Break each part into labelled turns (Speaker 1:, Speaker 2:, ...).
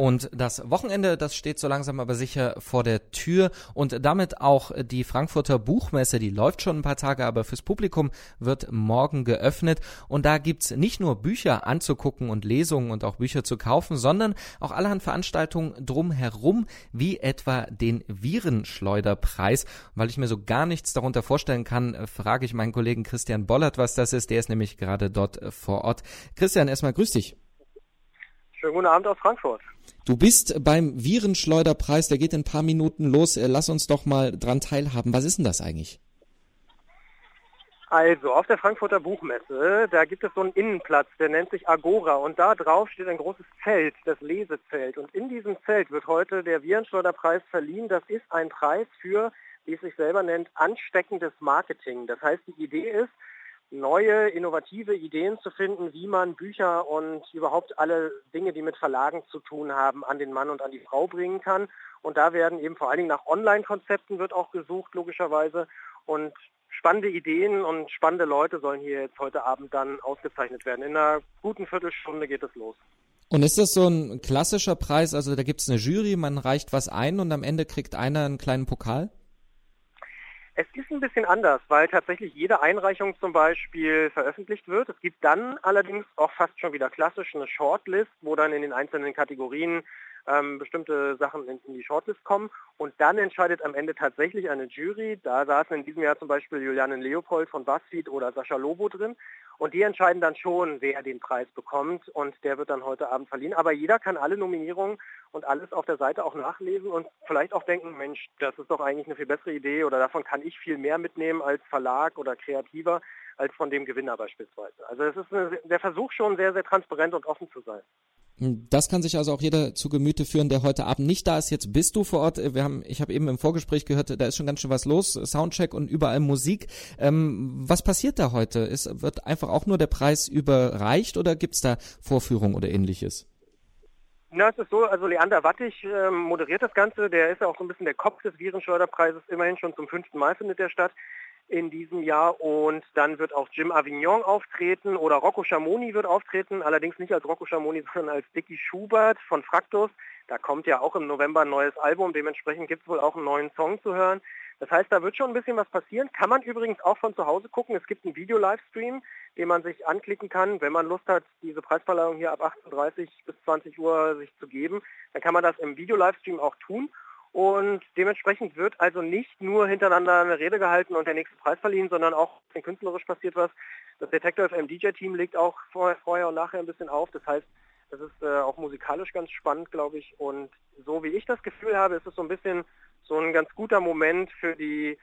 Speaker 1: Und das Wochenende, das steht so langsam aber sicher vor der Tür und damit auch die Frankfurter Buchmesse, die läuft schon ein paar Tage, aber fürs Publikum wird morgen geöffnet und da gibt's nicht nur Bücher anzugucken und Lesungen und auch Bücher zu kaufen, sondern auch allerhand Veranstaltungen drumherum, wie etwa den Virenschleuderpreis. Weil ich mir so gar nichts darunter vorstellen kann, frage ich meinen Kollegen Christian Bollert, was das ist. Der ist nämlich gerade dort vor Ort. Christian, erstmal grüß dich.
Speaker 2: Schönen guten Abend aus Frankfurt.
Speaker 1: Du bist beim Virenschleuderpreis, der geht in ein paar Minuten los. Äh, lass uns doch mal dran teilhaben. Was ist denn das eigentlich?
Speaker 2: Also, auf der Frankfurter Buchmesse, da gibt es so einen Innenplatz, der nennt sich Agora und da drauf steht ein großes Zelt, das Lesezelt. Und in diesem Zelt wird heute der Virenschleuderpreis verliehen. Das ist ein Preis für, wie es sich selber nennt, ansteckendes Marketing. Das heißt, die Idee ist, neue, innovative Ideen zu finden, wie man Bücher und überhaupt alle Dinge, die mit Verlagen zu tun haben, an den Mann und an die Frau bringen kann. Und da werden eben vor allen Dingen nach Online-Konzepten wird auch gesucht, logischerweise. Und spannende Ideen und spannende Leute sollen hier jetzt heute Abend dann ausgezeichnet werden. In einer guten Viertelstunde geht es los.
Speaker 1: Und ist das so ein klassischer Preis? Also da gibt es eine Jury, man reicht was ein und am Ende kriegt einer einen kleinen Pokal?
Speaker 2: Es ist ein bisschen anders, weil tatsächlich jede Einreichung zum Beispiel veröffentlicht wird. Es gibt dann allerdings auch fast schon wieder klassisch eine Shortlist, wo dann in den einzelnen Kategorien ähm, bestimmte Sachen in, in, die Shortlist kommen. Und dann entscheidet am Ende tatsächlich eine Jury. Da saßen in diesem Jahr zum Beispiel Juliane Leopold von BuzzFeed oder Sascha Lobo drin. Und die entscheiden dann schon, wer den Preis bekommt. Und der wird dann heute Abend verliehen. Aber jeder kann alle Nominierungen und alles auf der Seite auch nachlesen und vielleicht auch denken, Mensch, das ist doch eigentlich eine viel bessere Idee oder davon kann ich viel mehr mitnehmen als Verlag oder Kreativer als von dem Gewinner beispielsweise. Also es ist eine, der Versuch schon sehr, sehr transparent und offen zu sein.
Speaker 1: Das kann sich also auch jeder zu Gemüte führen, der heute Abend nicht da ist. Jetzt bist du vor Ort. Wir haben, ich habe eben im Vorgespräch gehört, da ist schon ganz schön was los. Soundcheck und überall Musik. Ähm, was passiert da heute? Ist, wird einfach auch nur der Preis überreicht oder gibt's da Vorführung oder ähnliches?
Speaker 2: Na, es ist so, also Leander Wattig äh, moderiert das Ganze. Der ist ja auch so ein bisschen der Kopf des Virenschleuderpreises. Immerhin schon zum fünften Mal findet der statt in diesem Jahr und dann wird auch Jim Avignon auftreten oder Rocco Schamoni wird auftreten, allerdings nicht als Rocco Schamoni, sondern als Dicky Schubert von Fraktus. Da kommt ja auch im November ein neues Album, dementsprechend gibt es wohl auch einen neuen Song zu hören. Das heißt, da wird schon ein bisschen was passieren. Kann man übrigens auch von zu Hause gucken. Es gibt einen Video-Livestream, den man sich anklicken kann, wenn man Lust hat, diese Preisverleihung hier ab 18.30 bis 20 Uhr sich zu geben. Dann kann man das im Video-Livestream auch tun. Und dementsprechend wird also nicht nur hintereinander eine Rede gehalten und der nächste Preis verliehen, sondern auch künstlerisch passiert was. Das Detector FM DJ Team legt auch vorher, und nachher ein bisschen auf. Das heißt, das ist äh, auch musikalisch ganz spannend, glaube ich. Und so wie ich das Gefühl habe, ist es so ein bisschen so ein ganz guter Moment für die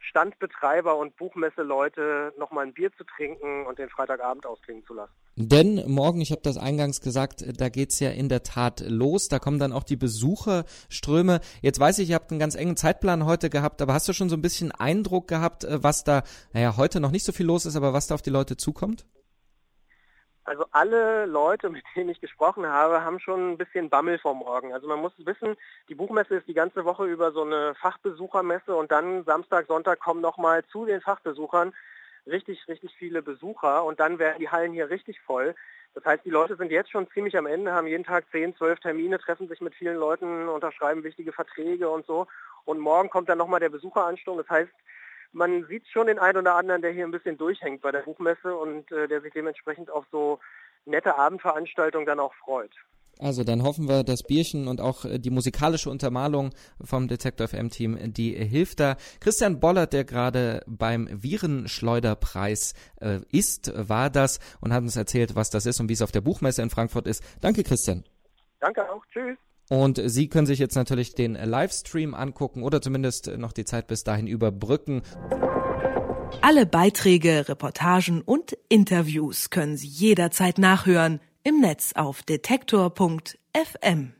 Speaker 2: Standbetreiber und Buchmesseleute nochmal ein Bier zu trinken und den Freitagabend ausklingen zu lassen.
Speaker 1: Denn morgen, ich habe das eingangs gesagt, da geht's ja in der Tat los. Da kommen dann auch die Besucherströme. Jetzt weiß ich, ihr habt einen ganz engen Zeitplan heute gehabt, aber hast du schon so ein bisschen Eindruck gehabt, äh, was da, naja, heute noch nicht so viel los ist, aber was da auf die Leute zukommt?
Speaker 2: Also alle Leute, mit denen ich gesprochen habe, haben schon ein bisschen Bammel vor morgen. Also man muss wissen, die Buchmesse ist die ganze Woche über so eine Fachbesuchermesse und dann Samstag, Sonntag kommen nochmal zu den Fachbesuchern richtig, richtig viele Besucher und dann werden die Hallen hier richtig voll. Das heißt, die Leute sind jetzt schon ziemlich am Ende, haben jeden Tag 10, 12 Termine, treffen sich mit vielen Leuten, unterschreiben wichtige Verträge und so. Und morgen kommt dann nochmal der Besucheransturm. Das heißt, man sieht schon den einen oder anderen, der hier ein bisschen durchhängt bei der Buchmesse und äh, der sich dementsprechend auf so nette Abendveranstaltungen dann auch freut.
Speaker 1: Also dann hoffen wir, das Bierchen und auch äh, die musikalische Untermalung vom Detector FM Team, die hilft da. Christian Bollert, der gerade beim Virenschleuderpreis äh, ist, war das und hat uns erzählt, was das ist und wie es auf der Buchmesse in Frankfurt ist. Danke, Christian.
Speaker 2: Danke auch. Tschüss.
Speaker 1: Und Sie können sich jetzt natürlich den Livestream angucken oder zumindest noch die Zeit bis dahin überbrücken.
Speaker 3: Alle Beiträge, Reportagen und Interviews können Sie jederzeit nachhören im Netz auf detektor.fm.